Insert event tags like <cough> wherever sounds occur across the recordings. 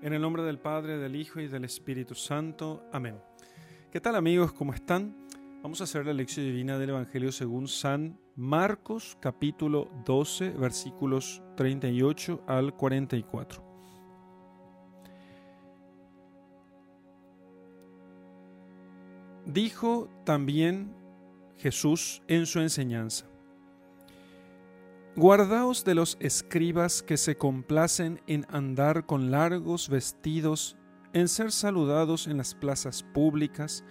En el nombre del Padre, del Hijo y del Espíritu Santo. Amén. ¿Qué tal amigos? ¿Cómo están? Vamos a hacer la lección divina del Evangelio según San Marcos capítulo 12 versículos 38 al 44. Dijo también Jesús en su enseñanza. Guardaos de los escribas que se complacen en andar con largos vestidos, en ser saludados en las plazas públicas,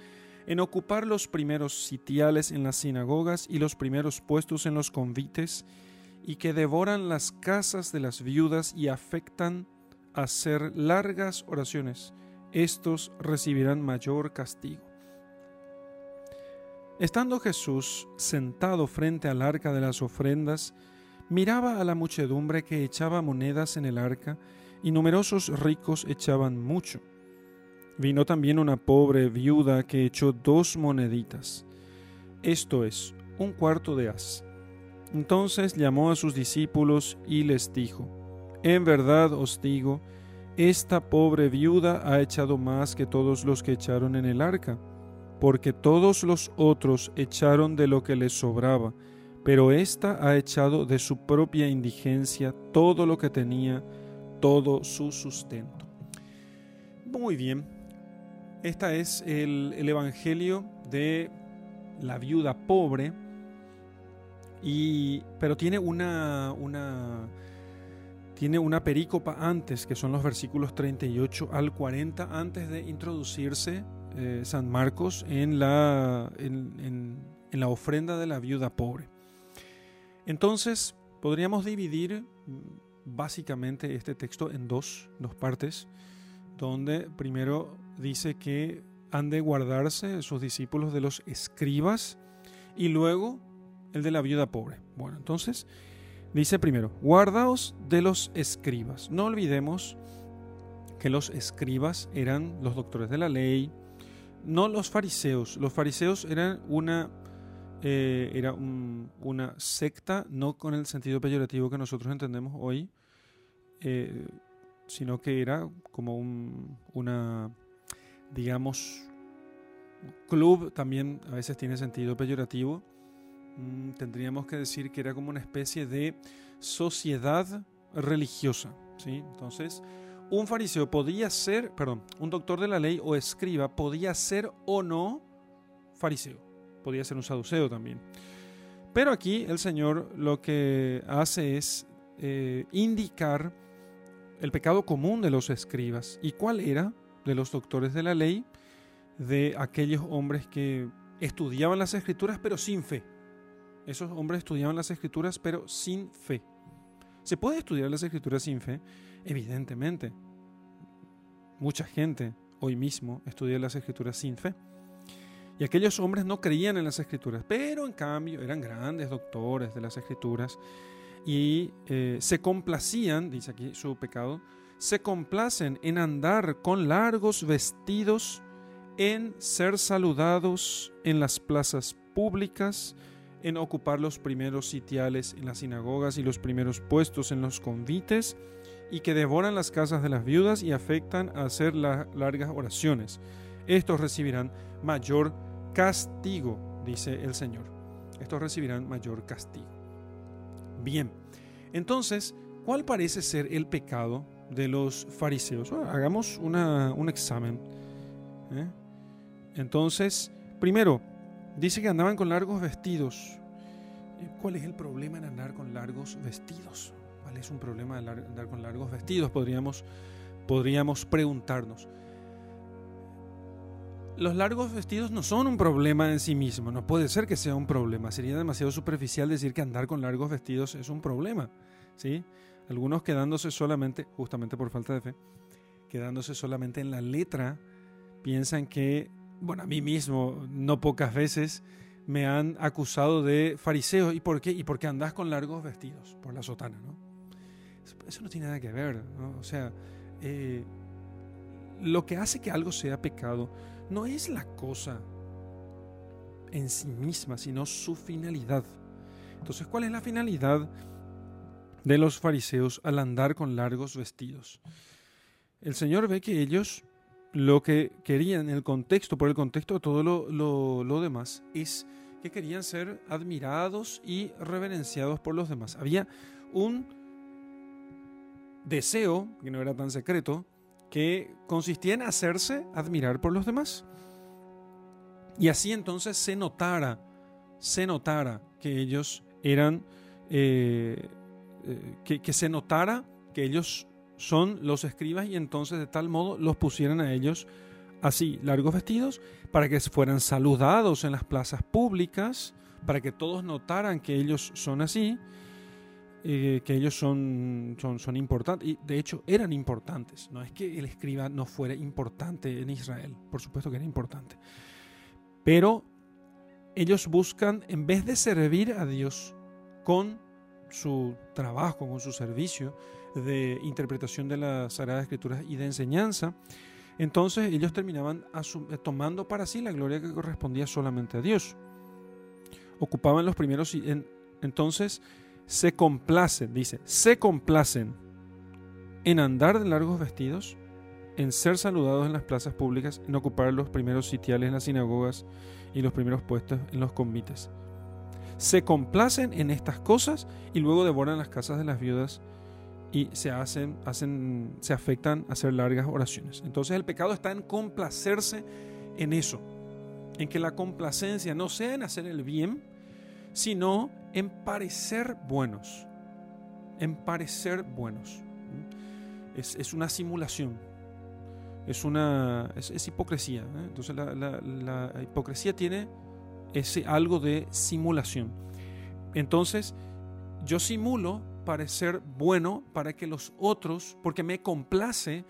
en ocupar los primeros sitiales en las sinagogas y los primeros puestos en los convites, y que devoran las casas de las viudas y afectan a hacer largas oraciones. Estos recibirán mayor castigo. Estando Jesús sentado frente al arca de las ofrendas, miraba a la muchedumbre que echaba monedas en el arca, y numerosos ricos echaban mucho. Vino también una pobre viuda que echó dos moneditas, esto es, un cuarto de as. Entonces llamó a sus discípulos y les dijo, En verdad os digo, esta pobre viuda ha echado más que todos los que echaron en el arca, porque todos los otros echaron de lo que les sobraba, pero ésta ha echado de su propia indigencia todo lo que tenía, todo su sustento. Muy bien, este es el, el Evangelio de la viuda pobre, y, pero tiene una, una, tiene una perícopa antes, que son los versículos 38 al 40, antes de introducirse eh, San Marcos en la, en la ofrenda de la viuda pobre. Entonces, podríamos dividir mm, básicamente este texto en dos, dos partes, donde primero dice que han de guardarse sus discípulos de los escribas y luego el de la viuda pobre. Bueno, entonces dice primero, guardaos de los escribas. No olvidemos que los escribas eran los doctores de la ley, no los fariseos. Los fariseos eran una eh, era una secta, no con el sentido peyorativo que nosotros entendemos hoy, eh, sino que era como un, una, digamos, club, también a veces tiene sentido peyorativo. Mm, tendríamos que decir que era como una especie de sociedad religiosa. ¿sí? Entonces, un fariseo podía ser, perdón, un doctor de la ley o escriba podía ser o no fariseo podía ser un saduceo también. Pero aquí el Señor lo que hace es eh, indicar el pecado común de los escribas. ¿Y cuál era? De los doctores de la ley, de aquellos hombres que estudiaban las escrituras pero sin fe. Esos hombres estudiaban las escrituras pero sin fe. ¿Se puede estudiar las escrituras sin fe? Evidentemente. Mucha gente hoy mismo estudia las escrituras sin fe. Y aquellos hombres no creían en las escrituras, pero en cambio eran grandes doctores de las escrituras y eh, se complacían, dice aquí su pecado, se complacen en andar con largos vestidos, en ser saludados en las plazas públicas, en ocupar los primeros sitiales en las sinagogas y los primeros puestos en los convites, y que devoran las casas de las viudas y afectan a hacer las largas oraciones. Estos recibirán mayor castigo, dice el Señor. Estos recibirán mayor castigo. Bien, entonces, ¿cuál parece ser el pecado de los fariseos? hagamos un examen. ¿eh? Entonces, primero, dice que andaban con largos vestidos. ¿Cuál es el problema en andar con largos vestidos? ¿Cuál es un problema de andar con largos vestidos? Podríamos, podríamos preguntarnos los largos vestidos no son un problema en sí mismo, no puede ser que sea un problema. Sería demasiado superficial decir que andar con largos vestidos es un problema. ¿sí? Algunos quedándose solamente, justamente por falta de fe, quedándose solamente en la letra, piensan que, bueno, a mí mismo, no pocas veces me han acusado de fariseo. ¿Y por qué? ¿Y por qué andás con largos vestidos? Por la sotana, ¿no? Eso no tiene nada que ver, ¿no? O sea, eh, lo que hace que algo sea pecado no es la cosa en sí misma, sino su finalidad. Entonces, ¿cuál es la finalidad de los fariseos al andar con largos vestidos? el Señor ve que ellos lo que querían, el contexto, por el contexto de todo lo, lo, demás, es que querían ser admirados y reverenciados por los demás. Había un deseo, que no era tan secreto, que consistía en hacerse admirar por los demás. Y así entonces se notara, se notara que ellos eran, eh, eh, que, que se notara que ellos son los escribas y entonces de tal modo los pusieran a ellos así, largos vestidos, para que fueran saludados en las plazas públicas, para que todos notaran que ellos son así, eh, que ellos son, son, son importantes, y de hecho eran importantes, no es que el escriba no fuera importante en Israel, por supuesto que era importante, pero ellos buscan, en vez de servir a Dios con su trabajo, con su servicio, de interpretación de las Sagradas Escrituras y de enseñanza, entonces ellos terminaban eh, tomando para sí la gloria que correspondía solamente a Dios. Ocupaban los primeros, en, entonces se complacen, dice, se complacen en andar de largos vestidos, en ser saludados en las plazas públicas, en ocupar los primeros sitiales en las sinagogas y los primeros puestos en los convites. Se complacen en estas cosas y luego devoran las casas de las viudas y se hacen, hacen, se afectan a hacer largas oraciones. Entonces el pecado está en complacerse en eso, en que la complacencia no sea en hacer el bien, sino en parecer buenos, en parecer buenos. Es, una simulación, es una es, hipocresía. ¿eh? Entonces la, la hipocresía tiene ese algo de simulación. Entonces yo simulo parecer bueno para que los otros, porque me complace,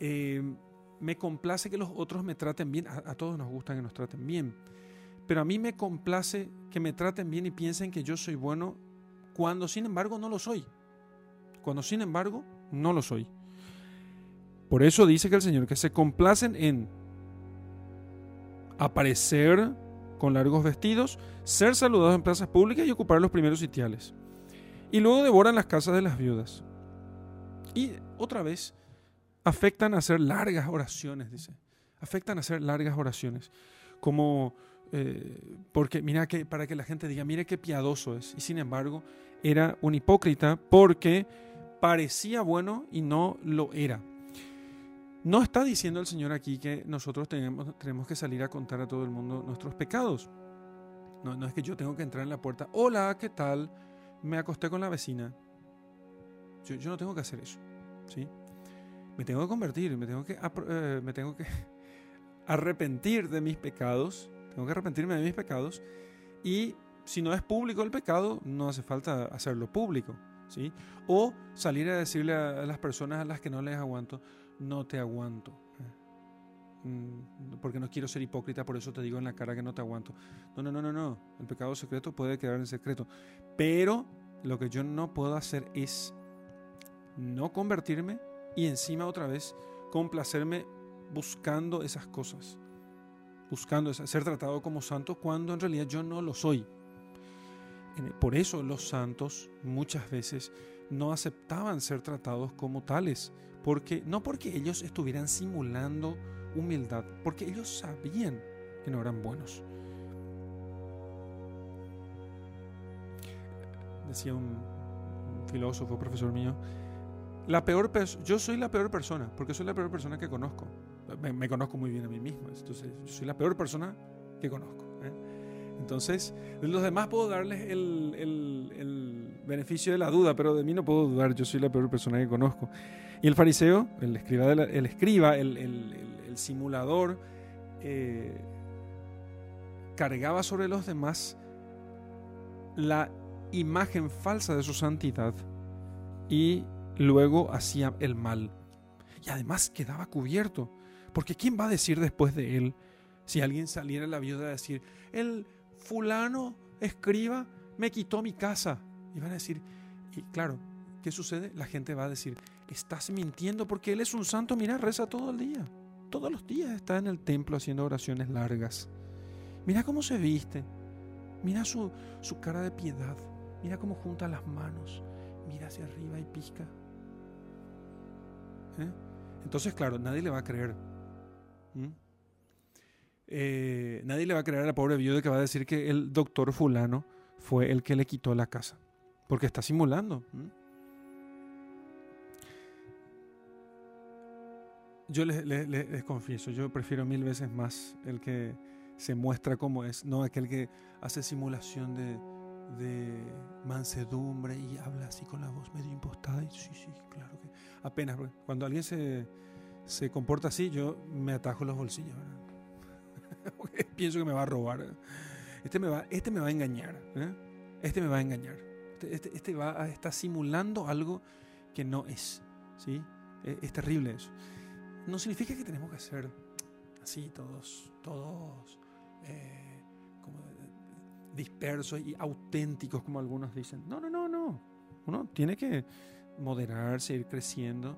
eh, me complace que los otros me traten bien. A, todos nos gusta que nos traten bien. Pero a mí me complace que me traten bien y piensen que yo soy bueno cuando sin embargo no lo soy. Cuando sin embargo no lo soy. Por eso dice que el Señor que se complacen en aparecer con largos vestidos, ser saludados en plazas públicas y ocupar los primeros sitiales. Y luego devoran las casas de las viudas. Y otra vez, afectan a hacer largas oraciones, dice. Afectan a hacer largas oraciones. Como, eh, porque mira que, para que la gente diga, mire qué piadoso es. Y sin embargo, era un hipócrita porque parecía bueno y no lo era. No está diciendo el Señor aquí que nosotros tenemos, tenemos que salir a contar a todo el mundo nuestros pecados. No, es que yo tengo que entrar en la puerta, hola, ¿qué tal? me acosté con la vecina. Yo, no tengo que hacer eso. ¿sí? Me tengo que convertir, me tengo que, eh, me tengo que <laughs> arrepentir de mis pecados. Tengo que arrepentirme de mis pecados. Y si no es público el pecado, no hace falta hacerlo público. ¿sí? O salir a decirle a, las personas a las que no les aguanto, no te aguanto. Mm, porque no quiero ser hipócrita, por eso te digo en la cara que no te aguanto. No, no, no, no, no. El pecado secreto puede quedar en secreto. Pero lo que yo no puedo hacer es no convertirme y encima otra vez complacerme buscando esas cosas. Buscando ser tratado como santo cuando en realidad yo no lo soy. Por eso los santos muchas veces no aceptaban ser tratados como tales, porque no porque ellos estuvieran simulando humildad, porque ellos sabían que no eran buenos. Decía un, filósofo, profesor mío, la peor yo soy la peor persona, porque soy la peor persona que conozco. Me, conozco muy bien a mí mismo, entonces yo soy la peor persona que conozco. ¿eh? Entonces, de los demás puedo darles el, el, beneficio de la duda, pero de mí no puedo dudar, yo soy la peor persona que conozco. Y el fariseo, el escriba, el, escriba, el simulador eh, cargaba sobre los demás la imagen falsa de su santidad y luego hacía el mal. Y además quedaba cubierto, porque ¿quién va a decir después de él si alguien saliera a la viuda a decir, el fulano escriba me quitó mi casa? Y van a decir, y claro, ¿qué sucede? La gente va a decir, estás mintiendo porque él es un santo, mira, reza todo el día todos los días está en el templo haciendo oraciones largas. Mira cómo se viste. Mira su, cara de piedad. Mira cómo junta las manos. Mira hacia arriba y pisca. ¿Eh? Entonces, claro, nadie le va a creer. ¿Mm? Eh, nadie le va a creer a la pobre viuda que va a decir que el doctor fulano fue el que le quitó la casa. Porque está simulando. ¿Mm? Yo les, confieso, yo prefiero mil veces más el que se muestra como es, no aquel que hace simulación de, de mansedumbre y habla así con la voz medio impostada. Y sí, sí, claro que apenas. Cuando alguien se, se comporta así, yo me atajo los bolsillos. <laughs> Pienso que me va a robar. Este me va, este me va a engañar. ¿eh? Este me va a engañar. Este, este, este, va a estar simulando algo que no es. ¿sí? Es, es, terrible eso. No significa que tenemos que ser así, todos, todos. Eh, dispersos y auténticos, como algunos dicen. No, no, no, no. Uno tiene que moderarse, ir creciendo.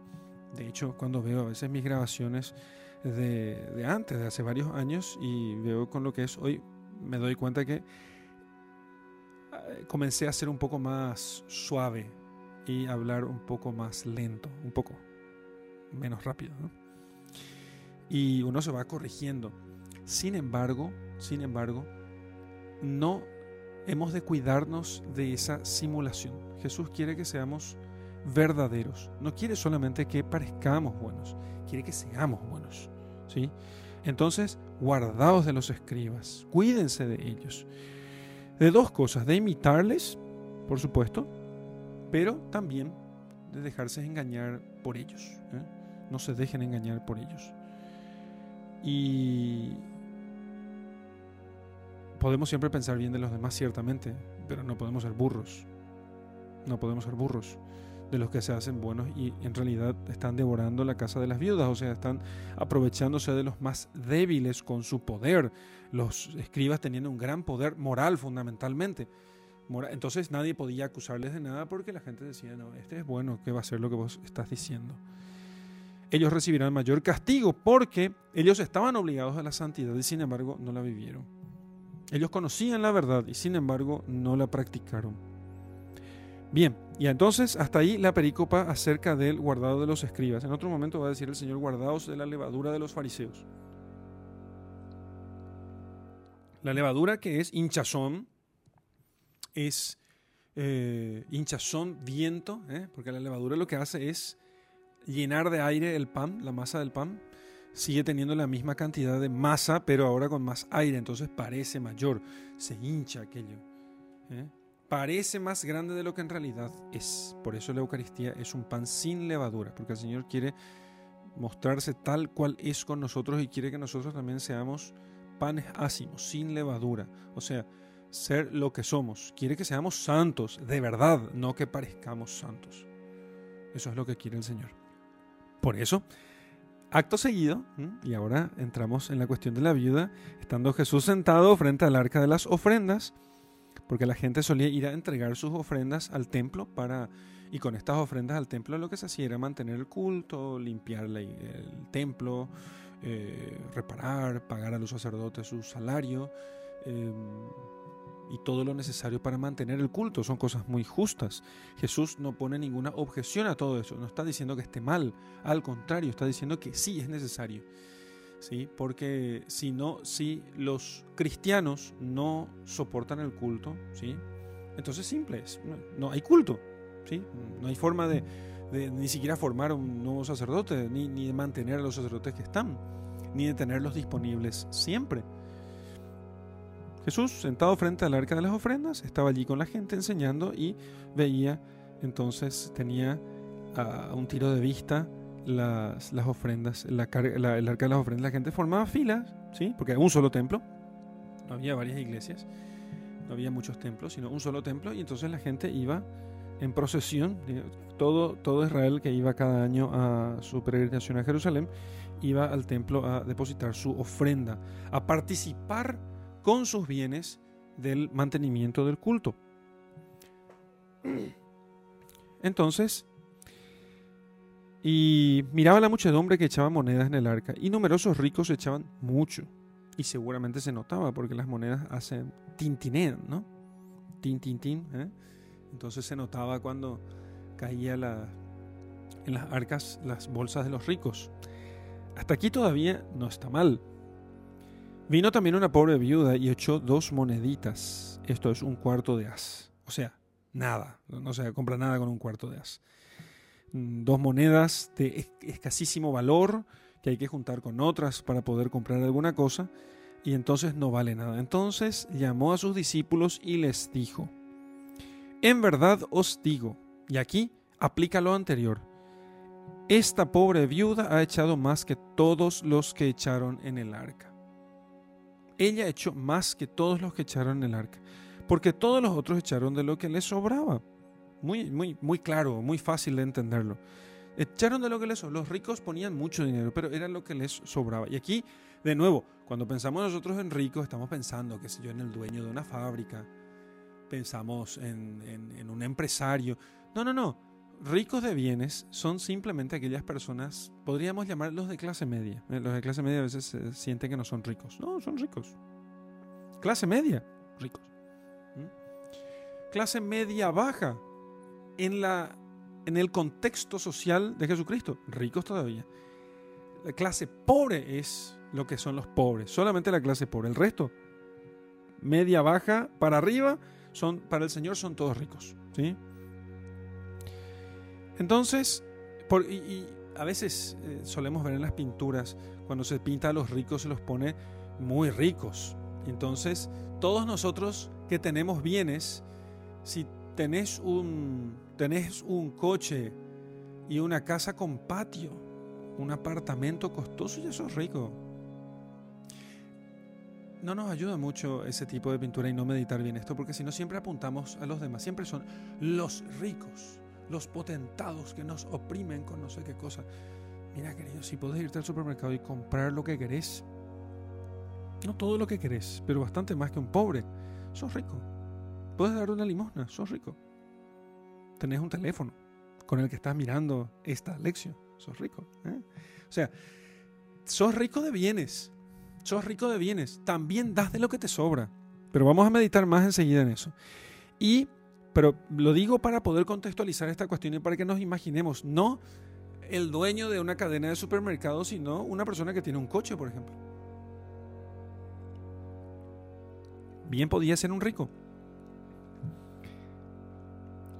De hecho, cuando veo a veces mis grabaciones de, antes, de hace varios años, y veo con lo que es hoy, me doy cuenta que eh, comencé a ser un poco más suave y hablar un poco más lento, un poco menos rápido. Y uno se va corrigiendo. Sin embargo, sin embargo, no hemos de cuidarnos de esa simulación. Jesús quiere que seamos verdaderos. No quiere solamente que parezcamos buenos, quiere que seamos buenos. ¿sí? Entonces, guardaos de los escribas, cuídense de ellos. De dos cosas, de imitarles, por supuesto, pero también de dejarse engañar por ellos. ¿eh? No se dejen engañar por ellos. Y podemos siempre pensar bien de los demás, ciertamente, pero no podemos ser burros. No podemos ser burros de los que se hacen buenos y en realidad están devorando la casa de las viudas, o sea, están aprovechándose de los más débiles con su poder. Los escribas teniendo un gran poder moral fundamentalmente. Entonces nadie podía acusarles de nada porque la gente decía, no, este es bueno, ¿qué va a ser lo que vos estás diciendo? Ellos recibirán mayor castigo porque ellos estaban obligados a la santidad y sin embargo no la vivieron. Ellos conocían la verdad y sin embargo no la practicaron. Bien, y entonces hasta ahí la pericopa acerca del guardado de los escribas. En otro momento va a decir el Señor, guardaos de la levadura de los fariseos. La levadura que es hinchazón, es eh, hinchazón, viento, ¿eh? porque la levadura lo que hace es llenar de aire el pan, la masa del pan, sigue teniendo la misma cantidad de masa, pero ahora con más aire, entonces parece mayor, se hincha aquello. ¿eh? Parece más grande de lo que en realidad es. Por eso la Eucaristía es un pan sin levadura, porque el Señor quiere mostrarse tal cual es con nosotros y quiere que nosotros también seamos panes ácimos, sin levadura. O sea, ser lo que somos. Quiere que seamos santos, de verdad, no que parezcamos santos. Eso es lo que quiere el Señor. Por eso, Acto seguido, y ahora entramos en la cuestión de la viuda, estando Jesús sentado frente al arca de las ofrendas, porque la gente solía ir a entregar sus ofrendas al templo para y con estas ofrendas al templo lo que se hacía era mantener el culto, limpiar el templo, eh, reparar, pagar a los sacerdotes su salario. Em, y todo lo necesario para mantener el culto. Son cosas muy justas. Jesús no pone ninguna objeción a todo eso. No está diciendo que esté mal. Al contrario, está diciendo que sí es necesario. ¿Sí? Porque si no, si los cristianos no soportan el culto, ¿sí? entonces simple es. No, hay culto. ¿sí? No hay forma de, ni siquiera formar un nuevo sacerdote, ni, ni de mantener a los sacerdotes que están, ni de tenerlos disponibles siempre. Jesús, sentado frente al arca de las ofrendas, estaba allí con la gente enseñando y veía, entonces tenía a un tiro de vista las, las ofrendas, el arca de las ofrendas. La gente formaba filas, ¿sí? porque era un solo templo, no había varias iglesias, no había muchos templos, sino un solo templo, y entonces la gente iba en procesión, todo, todo Israel que iba cada año a su peregrinación a Jerusalén, iba al templo a depositar su ofrenda, a participar con sus bienes del mantenimiento del culto. Entonces, y miraba la muchedumbre que echaba monedas en el arca, y numerosos ricos echaban mucho, y seguramente se notaba porque las monedas hacen tintinean, ¿no? Tin, tin, tin. ¿eh? Entonces se notaba cuando caía en las arcas las bolsas de los ricos. Hasta aquí todavía no está mal. Vino también una pobre viuda y echó dos moneditas. Esto es un cuarto de as. O sea, nada. No se compra nada con un cuarto de as. Mm, dos monedas de escasísimo valor que hay que juntar con otras para poder comprar alguna cosa y entonces no vale nada. Entonces llamó a sus discípulos y les dijo, en verdad os digo, y aquí aplica lo anterior, esta pobre viuda ha echado más que todos los que echaron en el arca. Ella echó más que todos los que echaron en el arca, porque todos los otros echaron de lo que les sobraba. Muy, muy, muy claro, muy fácil de entenderlo. Echaron de lo que les sobraba. Los ricos ponían mucho dinero, pero era lo que les sobraba. Y aquí, de nuevo, cuando pensamos nosotros en ricos, estamos pensando, qué sé yo, en el dueño de una fábrica, pensamos en, en un empresario. No, no, no ricos de bienes son simplemente aquellas personas, podríamos llamarlos de clase media. Eh, los de clase media a veces sienten que no son ricos. No, son ricos. Clase media, ricos. ¿Mm? Clase media baja, en, la, en el contexto social de Jesucristo, ricos todavía. La clase pobre es lo que son los pobres, solamente la clase pobre. El resto, media baja para arriba, son, para el Señor son todos ricos. ¿sí? Entonces, por, y, a veces eh, solemos ver en las pinturas, cuando se pinta a los ricos se los pone muy ricos. Entonces, todos nosotros que tenemos bienes, si tenés un, tenés un coche y una casa con patio, un apartamento costoso, ya sos rico. No nos ayuda mucho ese tipo de pintura y no meditar bien esto, porque si no siempre apuntamos a los demás, siempre son los ricos los potentados que nos oprimen con no sé qué cosa. Mira, querido, si puedes irte al supermercado y comprar lo que querés, no todo lo que querés, pero bastante más que un pobre, sos rico. Puedes dar una limosna, sos rico. Tenés un teléfono con el que estás mirando esta lección, sos rico. ¿eh? O sea, sos rico de bienes, sos rico de bienes, también das de lo que te sobra. Pero vamos a meditar más enseguida en eso. Y pero lo digo para poder contextualizar esta cuestión y para que nos imaginemos, no el dueño de una cadena de supermercados, sino una persona que tiene un coche, por ejemplo. Bien podía ser un rico.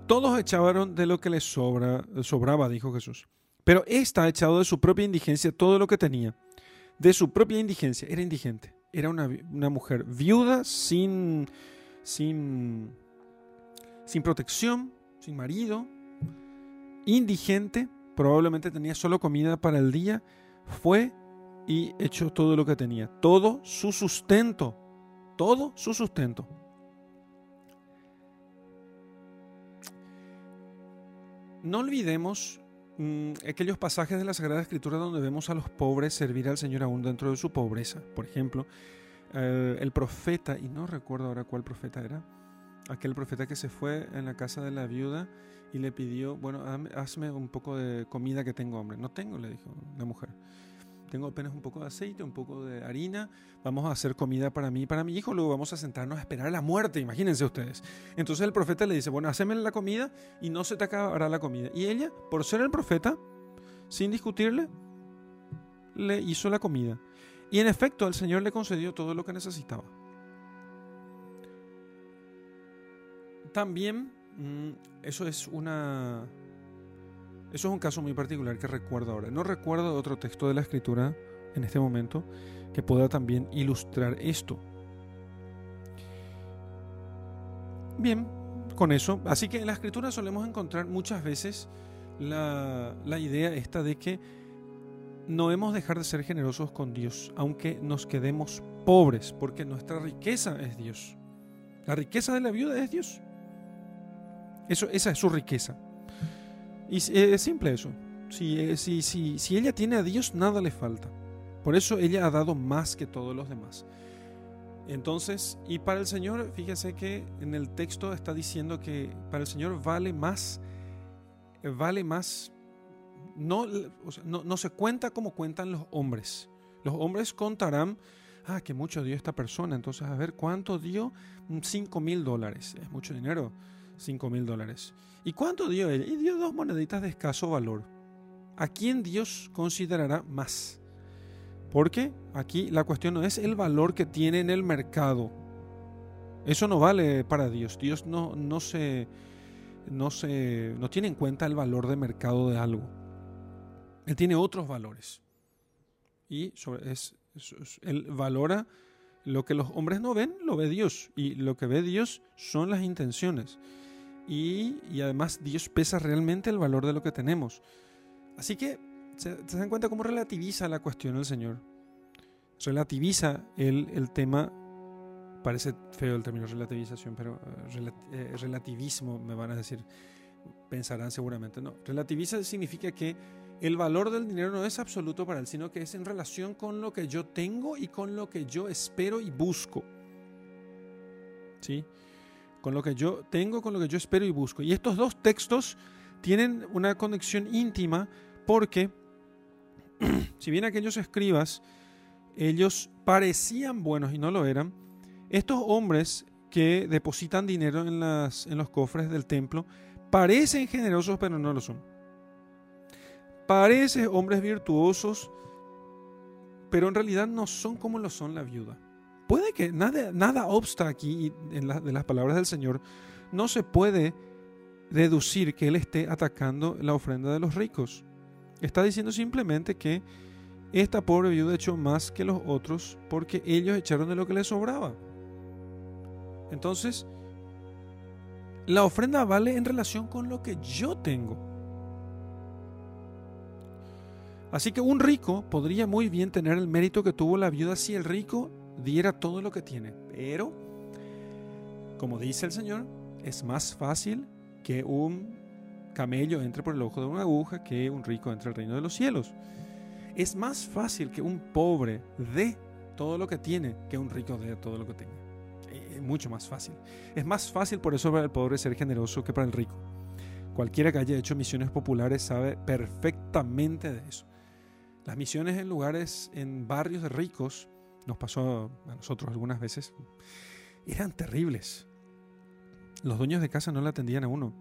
Todos echaban de lo que les sobra, sobraba, dijo Jesús. Pero ésta ha echado de su propia indigencia todo lo que tenía. De su propia indigencia. Era indigente. Era una, una mujer viuda sin, sin sin protección, sin marido, indigente, probablemente tenía solo comida para el día, fue y echó todo lo que tenía, todo su sustento, todo su sustento. No olvidemos mm, aquellos pasajes de la Sagrada Escritura donde vemos a los pobres servir al Señor aún dentro de su pobreza. Por ejemplo, eh, el profeta, y no recuerdo ahora cuál profeta era, aquel profeta que se fue en la casa de la viuda y le pidió, bueno, hazme un poco de comida que tengo hambre. No tengo, le dijo la mujer. Tengo apenas un poco de aceite, un poco de harina. Vamos a hacer comida para mí y para mi hijo. Luego vamos a sentarnos a esperar la muerte, imagínense ustedes. Entonces el profeta le dice, bueno, haceme la comida y no se te acabará la comida. Y ella, por ser el profeta, sin discutirle, le hizo la comida. Y en efecto, el Señor le concedió todo lo que necesitaba. También, mm, eso es una. Eso es un caso muy particular que recuerdo ahora. No recuerdo otro texto de la escritura en este momento que pueda también ilustrar esto. Bien, con eso. Así que en la escritura solemos encontrar muchas veces la, idea esta de que no hemos de dejar de ser generosos con Dios, aunque nos quedemos pobres, porque nuestra riqueza es Dios. La riqueza de la viuda es Dios. Eso, esa es su riqueza. Y es simple eso. Si, si, si, si ella tiene a Dios, nada le falta. Por eso ella ha dado más que todos los demás. Entonces, y para el Señor, fíjese que en el texto está diciendo que para el Señor vale más, vale más, no, no, no, se cuenta como cuentan los hombres. Los hombres contarán, ah, que mucho dio esta persona, entonces a ver cuánto dio, 5 mil dólares, es mucho dinero. 5 mil dólares. ¿Y cuánto dio él? Y dio dos moneditas de escaso valor. ¿a quién Dios considerará más? Porque aquí la cuestión no es el valor que tiene en el mercado. Eso no vale para Dios. Dios no, no, se, no, se, no tiene en cuenta el valor de mercado de algo. Él tiene otros valores. Y sobre, es, él valora lo que los hombres no ven, lo ve Dios. Y lo que ve Dios son las intenciones. Y, además Dios pesa realmente el valor de lo que tenemos. Así que se, dan cuenta cómo relativiza la cuestión el Señor. Relativiza el, el tema, parece feo el término relativización, pero eh, eh, relativismo me van a decir, pensarán seguramente. No, relativiza significa que el valor del dinero no es absoluto para él, sino que es en relación con lo que yo tengo y con lo que yo espero y busco. ¿Sí? Con lo que yo tengo, con lo que yo espero y busco. Y estos dos textos tienen una conexión íntima porque, <clears throat> si bien aquellos escribas, ellos parecían buenos y no lo eran, estos hombres que depositan dinero en, en los cofres del templo parecen generosos pero no lo son Parecen hombres virtuosos, pero en realidad no son como lo son la viuda. Puede que nada, obsta aquí en de las palabras del Señor. No se puede deducir que Él esté atacando la ofrenda de los ricos. Está diciendo simplemente que esta pobre viuda echó más que los otros porque ellos echaron de lo que les sobraba. Entonces, la ofrenda vale en relación con lo que yo tengo. Así que un rico podría muy bien tener el mérito que tuvo la viuda si el rico diera todo lo que tiene. Pero, como dice el Señor, es más fácil que un camello entre por el ojo de una aguja que un rico entre el reino de los cielos. Es más fácil que un pobre dé todo lo que tiene que un rico dé todo lo que tenga. Es mucho más fácil. Es más fácil por eso para el pobre ser generoso que para el rico. Cualquiera que haya hecho misiones populares sabe perfectamente de eso. Las misiones en lugares, en barrios ricos, nos pasó a nosotros algunas veces, eran terribles. Los dueños de casa no le atendían a uno.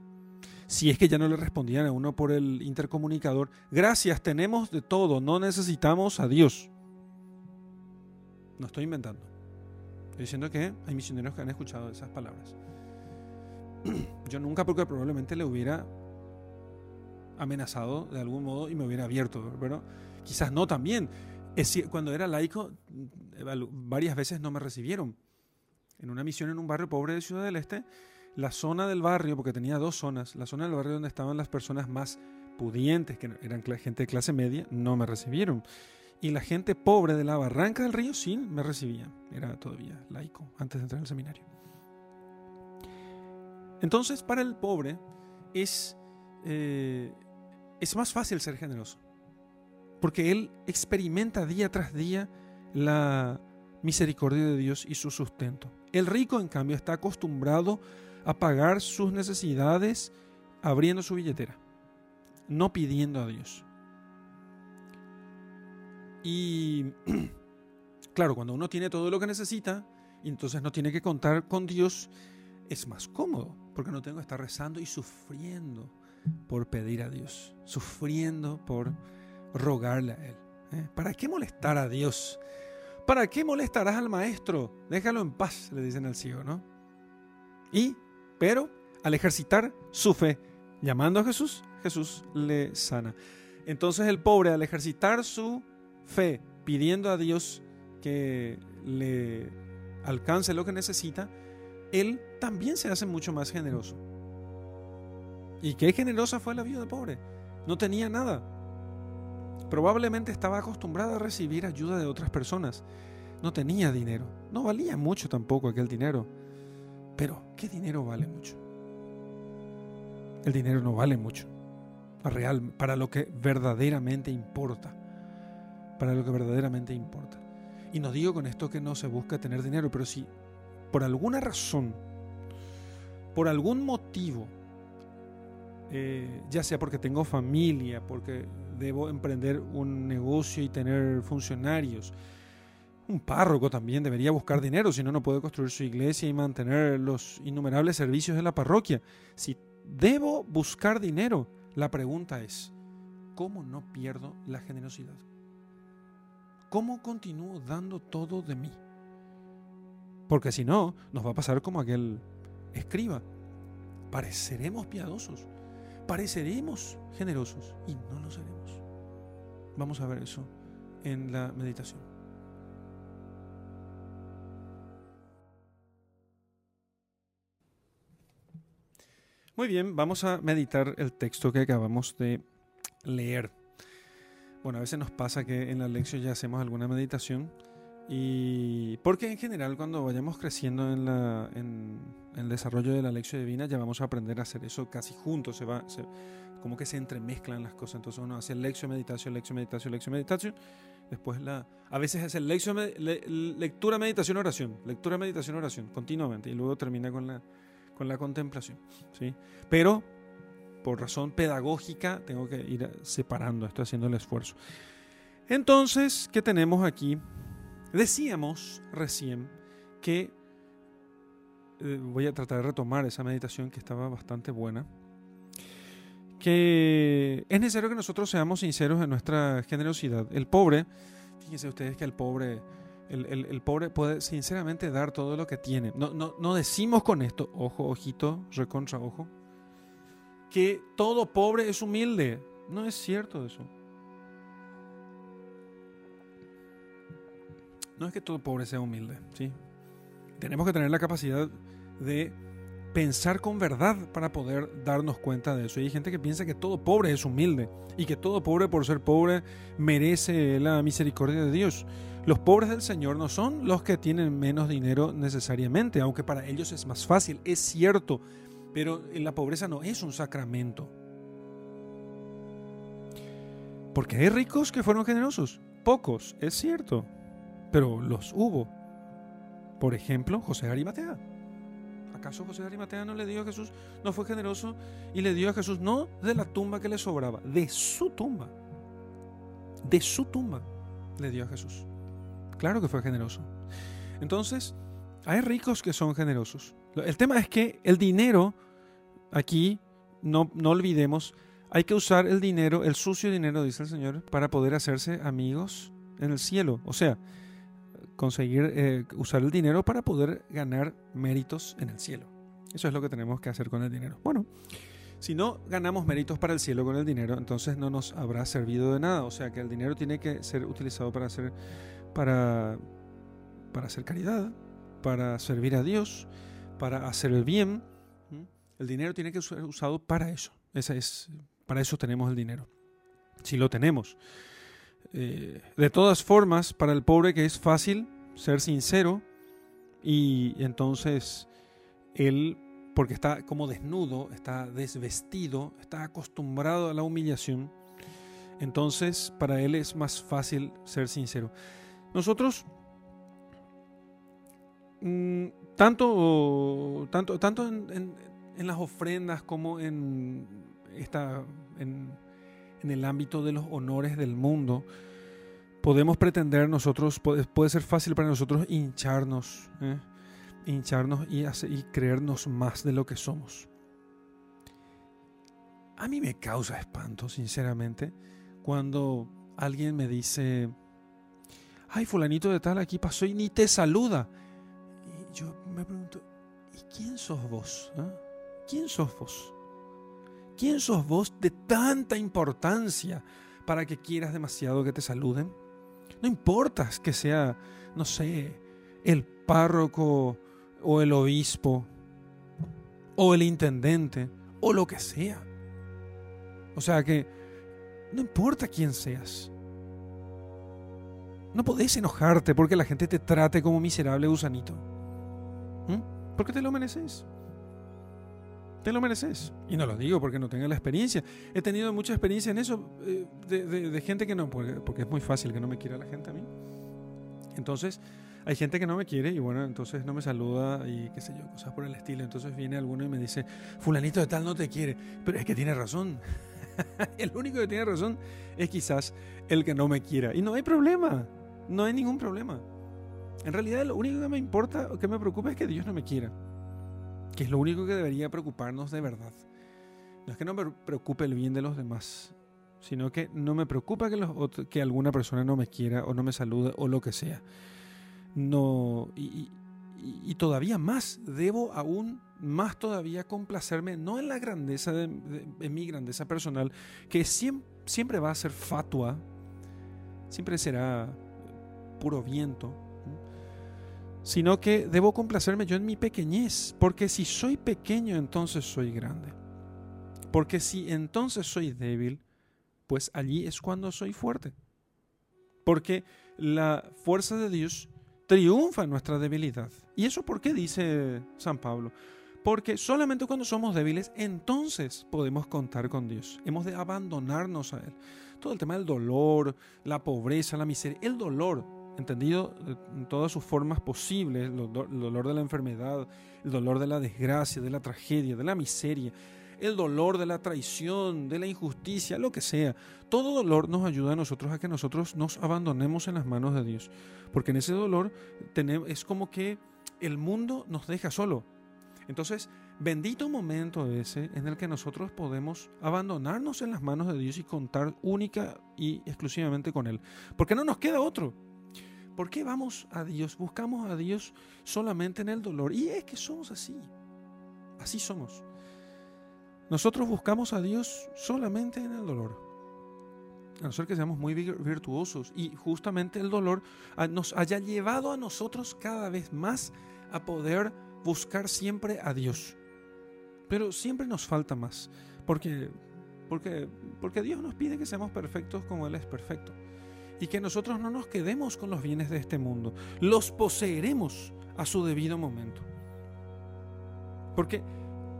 Si es que ya no le respondían a uno por el intercomunicador, gracias, tenemos de todo, no necesitamos a Dios. No estoy inventando. Estoy diciendo que hay misioneros que han escuchado esas palabras. <clears throat> Yo nunca, porque probablemente le hubiera amenazado de algún modo y me hubiera abierto, pero quizás no también. Cuando era laico, varias veces no me recibieron. En una misión en un barrio pobre de Ciudad del Este, la zona del barrio, porque tenía dos zonas, la zona del barrio donde estaban las personas más pudientes, que eran gente de clase media, no me recibieron. Y la gente pobre de la barranca del río sí me recibía. Era todavía laico, antes de entrar al seminario. Entonces, para el pobre es, eh, es más fácil ser generoso porque él experimenta día tras día la misericordia de Dios y su sustento. El rico, en cambio, está acostumbrado a pagar sus necesidades abriendo su billetera, no pidiendo a Dios. Y <clears throat> claro, cuando uno tiene todo lo que necesita, y entonces no tiene que contar con Dios, es más cómodo, porque no tengo que estar rezando y sufriendo por pedir a Dios, sufriendo por rogarle a Él. ¿eh? ¿Para qué molestar a Dios? ¿Para qué molestarás al maestro? Déjalo en paz, le dicen al ciego, ¿no? Y, pero, al ejercitar su fe, llamando a Jesús, Jesús le sana. Entonces el pobre, al ejercitar su fe, pidiendo a Dios que le alcance lo que necesita, él también se hace mucho más generoso. ¿Y qué generosa fue la viuda pobre? No tenía nada, Probablemente estaba acostumbrada a recibir ayuda de otras personas. No tenía dinero. No valía mucho tampoco aquel dinero. Pero, ¿qué dinero vale mucho? El dinero no vale mucho. Real, para lo que verdaderamente importa. Para lo que verdaderamente importa. Y no digo con esto que no se busca tener dinero, pero si por alguna razón, por algún motivo, eh, ya sea porque tengo familia, porque debo emprender un negocio y tener funcionarios. Un párroco también debería buscar dinero, si no, no puede construir su iglesia y mantener los innumerables servicios de la parroquia. Si debo buscar dinero, la pregunta es, ¿cómo no pierdo la generosidad? ¿Cómo continúo dando todo de mí? Porque si no, nos va a pasar como aquel escriba. Pareceremos piadosos, pareceremos generosos y no lo seremos. Vamos a ver eso en la meditación. Muy bien, vamos a meditar el texto que acabamos de leer. Bueno, a veces nos pasa que en la lección ya hacemos alguna meditación y porque en general cuando vayamos creciendo en, la, en, el desarrollo de la lección divina ya vamos a aprender a hacer eso casi juntos, se va, como que se entremezclan las cosas. Entonces uno hace lección, meditación, lección, meditación, lección, meditación. Después la, a veces hace lección, lectura, meditación, oración, lectura, meditación, oración, continuamente. Y luego termina con la, con la contemplación. ¿sí? Pero por razón pedagógica tengo que ir separando, estoy haciendo el esfuerzo. Entonces, ¿qué tenemos aquí? Decíamos recién que eh, voy a tratar de retomar esa meditación que estaba bastante buena que es necesario que nosotros seamos sinceros en nuestra generosidad. El pobre, fíjense ustedes que el pobre, el, pobre puede sinceramente dar todo lo que tiene. No, no, no decimos con esto, ojo, ojito, recontra ojo, que todo pobre es humilde. No es cierto eso. No es que todo pobre sea humilde, ¿sí? Tenemos que tener la capacidad de pensar con verdad para poder darnos cuenta de eso. Y hay gente que piensa que todo pobre es humilde y que todo pobre por ser pobre merece la misericordia de Dios. Los pobres del Señor no son los que tienen menos dinero necesariamente, aunque para ellos es más fácil, es cierto, pero la pobreza no es un sacramento. Porque hay ricos que fueron generosos, pocos, es cierto, pero los hubo. Por ejemplo, José Arimatea. ¿Acaso José Arimatea no le dio a Jesús, no fue generoso y le dio a Jesús no de la tumba que le sobraba, de su tumba? De su tumba le dio a Jesús. Claro que fue generoso. Entonces, hay ricos que son generosos. El tema es que el dinero, aquí, no, no olvidemos, hay que usar el dinero, el sucio dinero, dice el Señor, para poder hacerse amigos en el cielo. O sea, conseguir eh, usar el dinero para poder ganar méritos en el cielo. Eso es lo que tenemos que hacer con el dinero. Bueno, si no ganamos méritos para el cielo con el dinero, entonces no nos habrá servido de nada. O sea que el dinero tiene que ser utilizado para hacer, para, para hacer caridad, para servir a Dios, para hacer el bien. El dinero tiene que ser usado para eso. Esa es, para eso tenemos el dinero. Si lo tenemos. Eh, de todas formas, para el pobre que es fácil ser sincero y entonces él, porque está como desnudo, está desvestido, está acostumbrado a la humillación, entonces para él es más fácil ser sincero. Nosotros, mm, tanto, tanto, tanto en, las ofrendas como en, esta, en en el ámbito de los honores del mundo, podemos pretender nosotros, puede, ser fácil para nosotros hincharnos, ¿eh? hincharnos y, y creernos más de lo que somos. A mí me causa espanto, sinceramente, cuando alguien me dice, ay, fulanito de tal aquí pasó y ni te saluda. Y yo me pregunto, ¿y quién sos vos? ¿Eh? ¿Quién sos vos? ¿Quién sos vos de tanta importancia para que quieras demasiado que te saluden? No importa que sea, no sé, el párroco o el obispo o el intendente o lo que sea. O sea que no importa quién seas. No podés enojarte porque la gente te trate como miserable gusanito. ¿Mm? Porque te lo mereces. Te lo mereces. Y no lo digo porque no tenga la experiencia. He tenido mucha experiencia en eso eh, de, gente que no, porque, es muy fácil que no me quiera la gente a mí. Entonces, hay gente que no me quiere y bueno, entonces no me saluda y qué sé yo, cosas por el estilo. Entonces viene alguno y me dice, fulanito de tal no te quiere. Pero es que tiene razón. <laughs> el único que tiene razón es quizás el que no me quiera. Y no hay problema. No hay ningún problema. En realidad lo único que me importa, que me preocupa es que Dios no me quiera que es lo único que debería preocuparnos de verdad. No es que no me preocupe el bien de los demás, sino que no me preocupa que, que alguna persona no me quiera o no me salude o lo que sea. No, y, todavía más, debo aún más todavía complacerme, no en la grandeza de, mi grandeza personal, que siempre, siempre va a ser fatua, siempre será puro viento, sino que debo complacerme yo en mi pequeñez, porque si soy pequeño entonces soy grande, porque si entonces soy débil, pues allí es cuando soy fuerte. Porque la fuerza de Dios triunfa en nuestra debilidad. ¿Y eso por qué dice San Pablo? Porque solamente cuando somos débiles, entonces podemos contar con Dios. Hemos de abandonarnos a Él. Todo el tema del dolor, la pobreza, la miseria, el dolor, entendido en todas sus formas posibles, el dolor de la enfermedad, el dolor de la desgracia, de la tragedia, de la miseria, el dolor de la traición, de la injusticia, lo que sea. Todo dolor nos ayuda a nosotros a que nosotros nos abandonemos en las manos de Dios. Porque en ese dolor es como que el mundo nos deja solo. Entonces, bendito momento ese en el que nosotros podemos abandonarnos en las manos de Dios y contar única y exclusivamente con Él. Porque no nos queda otro. ¿Por qué vamos a Dios? Buscamos a Dios solamente en el dolor. Y es que somos así. Así somos. Nosotros buscamos a Dios solamente en el dolor. A no ser que seamos muy virtuosos y justamente el dolor nos haya llevado a nosotros cada vez más a poder buscar siempre a Dios. Pero siempre nos falta más, porque, porque, porque Dios nos pide que seamos perfectos como Él es perfecto. Y que nosotros no nos quedemos con los bienes de este mundo, los poseeremos a su debido momento. Porque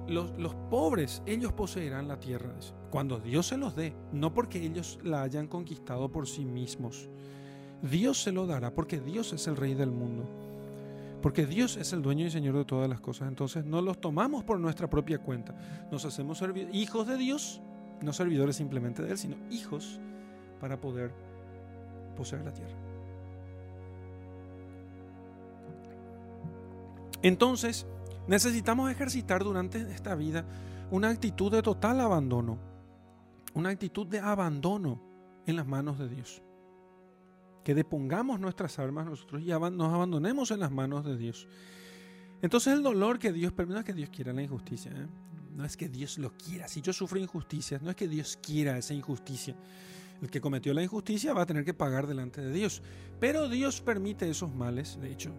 los, pobres, ellos poseerán la tierra cuando Dios se los dé, no porque ellos la hayan conquistado por sí mismos. Dios se lo dará porque Dios es el rey del mundo. Porque Dios es el dueño y señor de todas las cosas. Entonces no los tomamos por nuestra propia cuenta. Nos hacemos hijos de Dios, no servidores simplemente de Él, sino hijos para poder poseer la tierra. Entonces, Necesitamos ejercitar durante esta vida una actitud de total abandono, una actitud de abandono en las manos de Dios. Que depongamos nuestras armas nosotros y nos abandonemos en las manos de Dios. Entonces el dolor que Dios permite, no es que Dios quiera la injusticia, ¿eh? no es que Dios lo quiera. Si yo sufro injusticias, no es que Dios quiera esa injusticia. El que cometió la injusticia va a tener que pagar delante de Dios. Pero Dios permite esos males. De hecho,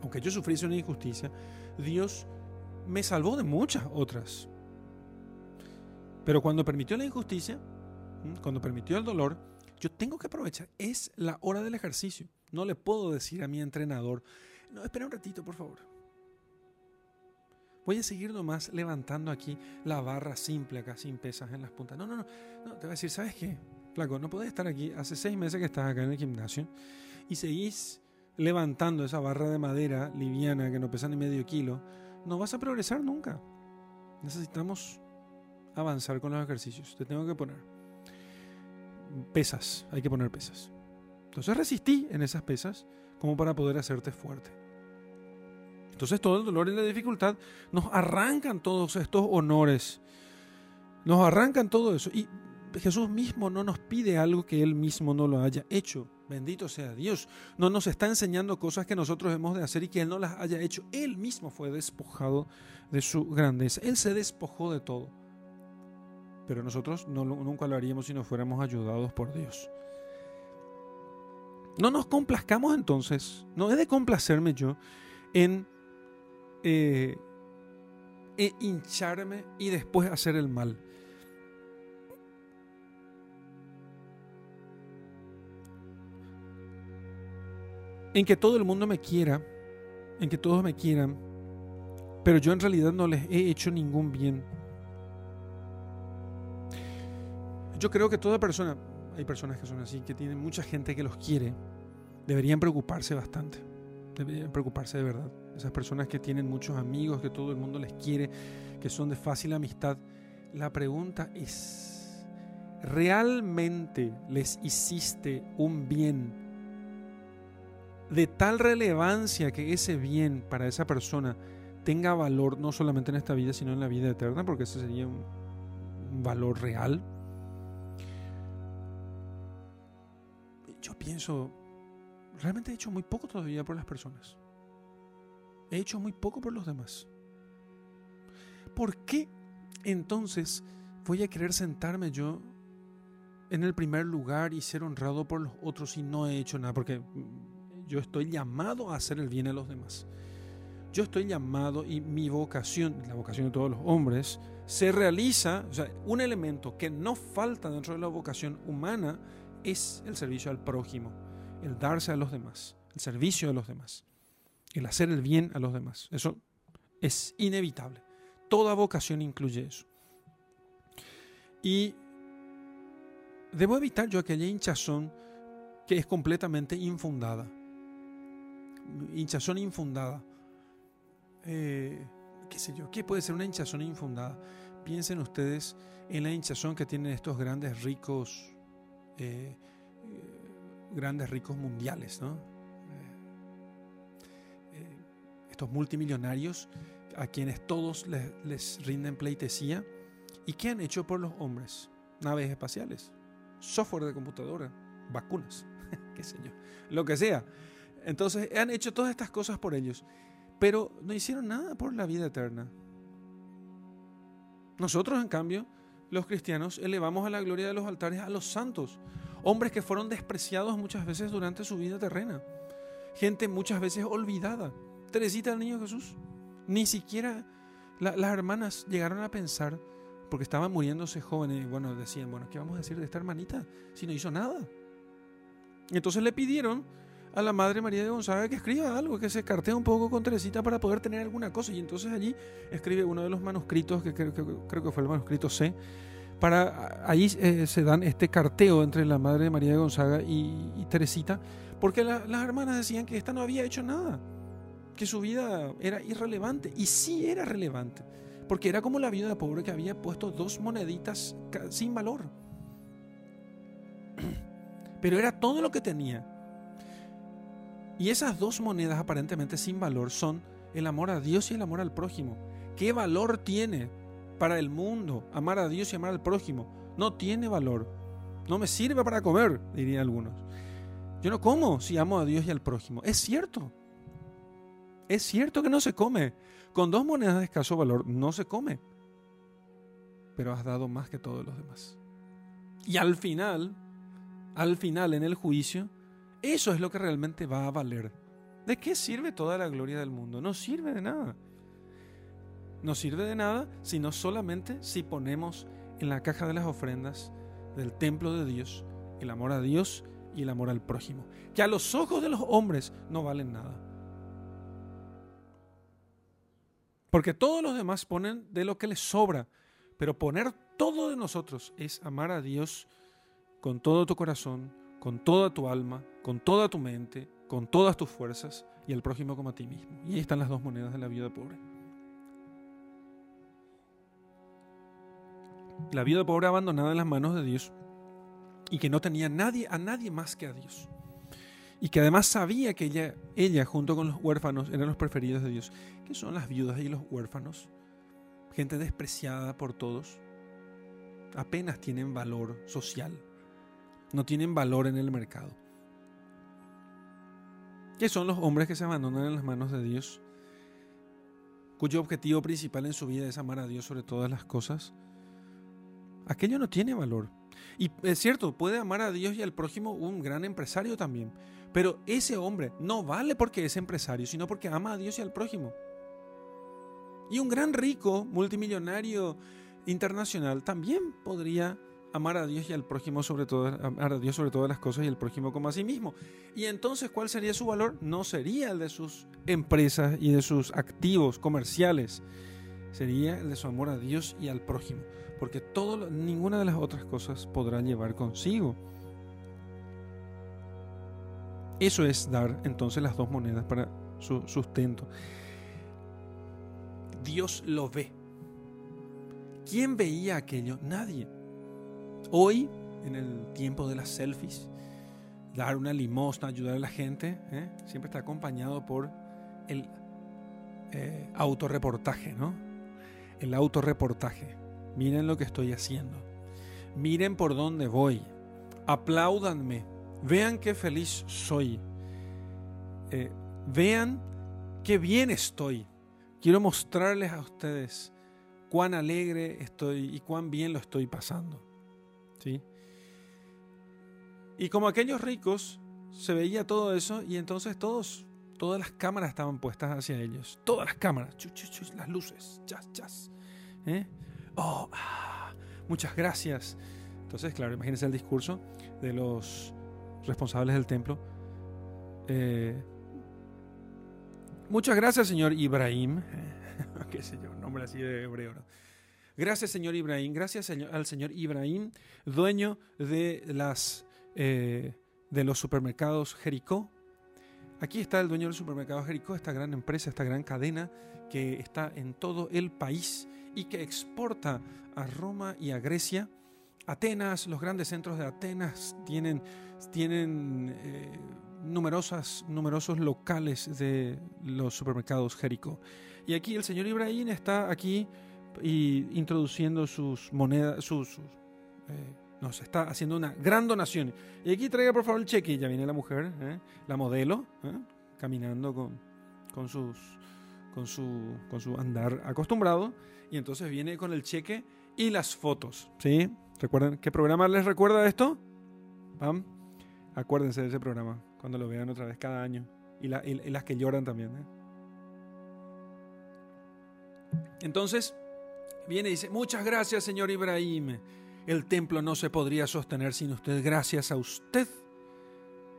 aunque yo sufriese una injusticia, Dios me salvó de muchas otras. Pero cuando permitió la injusticia, cuando permitió el dolor, yo tengo que aprovechar. Es la hora del ejercicio. No le puedo decir a mi entrenador, no, espera un ratito, por favor. Voy a seguir nomás levantando aquí la barra simple acá, sin pesas en las puntas. No, no, no. no te voy a decir, ¿sabes qué? Flaco, no puedes estar aquí. Hace seis meses que estás acá en el gimnasio y seguís levantando esa barra de madera liviana que no pesa ni medio kilo, no vas a progresar nunca. Necesitamos avanzar con los ejercicios. Te tengo que poner pesas, hay que poner pesas. Entonces resistí en esas pesas como para poder hacerte fuerte. Entonces todo el dolor y la dificultad nos arrancan todos estos honores. Nos arrancan todo eso. Y Jesús mismo no nos pide algo que Él mismo no lo haya hecho. Bendito sea Dios. No nos está enseñando cosas que nosotros hemos de hacer y que Él no las haya hecho. Él mismo fue despojado de su grandeza. Él se despojó de todo. Pero nosotros no, nunca lo haríamos si no fuéramos ayudados por Dios. No nos complazcamos entonces. No he de complacerme yo en, en hincharme y después hacer el mal. En que todo el mundo me quiera, en que todos me quieran, pero yo en realidad no les he hecho ningún bien. Yo creo que toda persona, hay personas que son así, que tienen mucha gente que los quiere, deberían preocuparse bastante, deberían preocuparse de verdad. Esas personas que tienen muchos amigos, que todo el mundo les quiere, que son de fácil amistad. La pregunta es, ¿realmente les hiciste un bien de tal relevancia que ese bien para esa persona tenga valor no solamente en esta vida, sino en la vida eterna, porque ese sería un, valor real. pienso, realmente he hecho muy poco todavía por las personas. He hecho muy poco por los demás. ¿Por qué entonces voy a querer sentarme yo en el primer lugar y ser honrado por los otros si no he hecho nada? Porque yo estoy llamado a hacer el bien a los demás. Yo estoy llamado y mi vocación, la vocación de todos los hombres, se realiza, o sea, un elemento que no falta dentro de la vocación humana es el servicio al prójimo, el darse a los demás, el servicio a los demás, el hacer el bien a los demás. Eso es inevitable. Toda vocación incluye eso. Y debo evitar yo aquella hinchazón que es completamente infundada. Hinchazón infundada. Eh, qué sé yo, ¿qué puede ser una hinchazón infundada? Piensen ustedes en la hinchazón que tienen estos grandes ricos, eh, grandes ricos mundiales, ¿no? Eh, estos multimillonarios a quienes todos les, rinden pleitesía. ¿Y qué han hecho por los hombres? Naves espaciales, software de computadora, vacunas, <laughs> qué sé yo, lo que sea. Entonces han hecho todas estas cosas por ellos, pero no hicieron nada por la vida eterna. Nosotros, en cambio, los cristianos, elevamos a la gloria de los altares a los santos, hombres que fueron despreciados muchas veces durante su vida terrena, gente muchas veces olvidada. Teresita del Niño Jesús, ni siquiera las hermanas llegaron a pensar, porque estaban muriéndose jóvenes, y bueno, decían, bueno, ¿qué vamos a decir de esta hermanita si no hizo nada? entonces le pidieron a la Madre María de Gonzaga que escriba algo, que se cartea un poco con Teresita para poder tener alguna cosa. Y entonces allí escribe uno de los manuscritos, que creo, que fue el manuscrito C, para ahí eh, se dan este carteo entre la Madre María de Gonzaga y, Teresita, porque las hermanas decían que esta no había hecho nada que su vida era irrelevante. Y sí era relevante, porque era como la vida pobre que había puesto dos moneditas sin valor. <clears throat> Pero era todo lo que tenía. Y esas dos monedas aparentemente sin valor son el amor a Dios y el amor al prójimo. ¿Qué valor tiene para el mundo amar a Dios y amar al prójimo? No tiene valor. No me sirve para comer, dirían algunos. Yo no como si amo a Dios y al prójimo. Es cierto. Es cierto que no se come. Con dos monedas de escaso valor no se come. Pero has dado más que todos los demás. Y al final, al final en el juicio, eso es lo que realmente va a valer. ¿De qué sirve toda la gloria del mundo? No sirve de nada. No sirve de nada sino solamente si ponemos en la caja de las ofrendas del templo de Dios el amor a Dios y el amor al prójimo, que a los ojos de los hombres no valen nada. Porque todos los demás ponen de lo que les sobra, pero poner todo de nosotros es amar a Dios con todo tu corazón, con toda tu alma, con toda tu mente, con todas tus fuerzas y al prójimo como a ti mismo. Y ahí están las dos monedas de la vida pobre. La vida pobre abandonada en las manos de Dios y que no tenía nadie, a nadie más que a Dios y que además sabía que ella, ella junto con los huérfanos eran los preferidos de Dios. ¿Qué son las viudas y los huérfanos? Gente despreciada por todos. Apenas tienen valor social. No tienen valor en el mercado. ¿Qué son los hombres que se abandonan en las manos de Dios? Cuyo objetivo principal en su vida es amar a Dios sobre todas las cosas. Aquello no tiene valor. Y es cierto, puede amar a Dios y al prójimo un gran empresario también. Pero ese hombre no vale porque es empresario, sino porque ama a Dios y al prójimo. Y un gran rico, multimillonario internacional, también podría amar a Dios y al prójimo sobre todo, amar a Dios sobre todas las cosas y al prójimo como a sí mismo. Y entonces, ¿cuál sería su valor? No sería el de sus empresas y de sus activos comerciales, sería el de su amor a Dios y al prójimo, porque todo, ninguna de las otras cosas podrá llevar consigo eso es dar entonces las dos monedas para su sustento. Dios lo ve. ¿Quién veía aquello? Nadie. Hoy, en el tiempo de las selfies, dar una limosna, ayudar a la gente, ¿eh? siempre está acompañado por el eh, autorreportaje, ¿no? El autorreportaje. Miren lo que estoy haciendo. Miren por dónde voy. Apláudanme vean qué feliz soy, eh, vean qué bien estoy. Quiero mostrarles a ustedes cuán alegre estoy y cuán bien lo estoy pasando. Y como aquellos ricos, se veía todo eso y entonces todos, todas las cámaras estaban puestas hacia ellos. Todas las cámaras, las luces, chas, chas. ¿eh? Oh, ah, muchas gracias. Entonces, claro, imagínense el discurso de los responsables del templo. Eh, muchas gracias, señor Ibrahim. <laughs> ¿Qué sé yo? Nombre así de hebreo. Gracias, señor Ibrahim. Gracias al señor Ibrahim, dueño de las eh, de los supermercados Jericó. Aquí está el dueño del supermercado Jericó, esta gran empresa, esta gran cadena que está en todo el país y que exporta a Roma y a Grecia. Atenas, los grandes centros de Atenas tienen, tienen eh, numerosas, numerosos locales de los supermercados Jericó. Y aquí el señor Ibrahim está aquí y introduciendo sus monedas, sus, eh, nos está haciendo una gran donación. Y aquí traiga por favor el cheque. Ya viene la mujer, ¿eh? la modelo, ¿eh? caminando con, con, sus, con, su, con su andar acostumbrado. Y entonces viene con el cheque y las fotos. ¿sí? ¿Recuerdan qué programa les recuerda esto? ¿Pam? Acuérdense de ese programa cuando lo vean otra vez cada año. Y, y las que lloran también. ¿eh? Entonces, viene y dice, muchas gracias, señor Ibrahim. El templo no se podría sostener sin usted. Gracias a usted.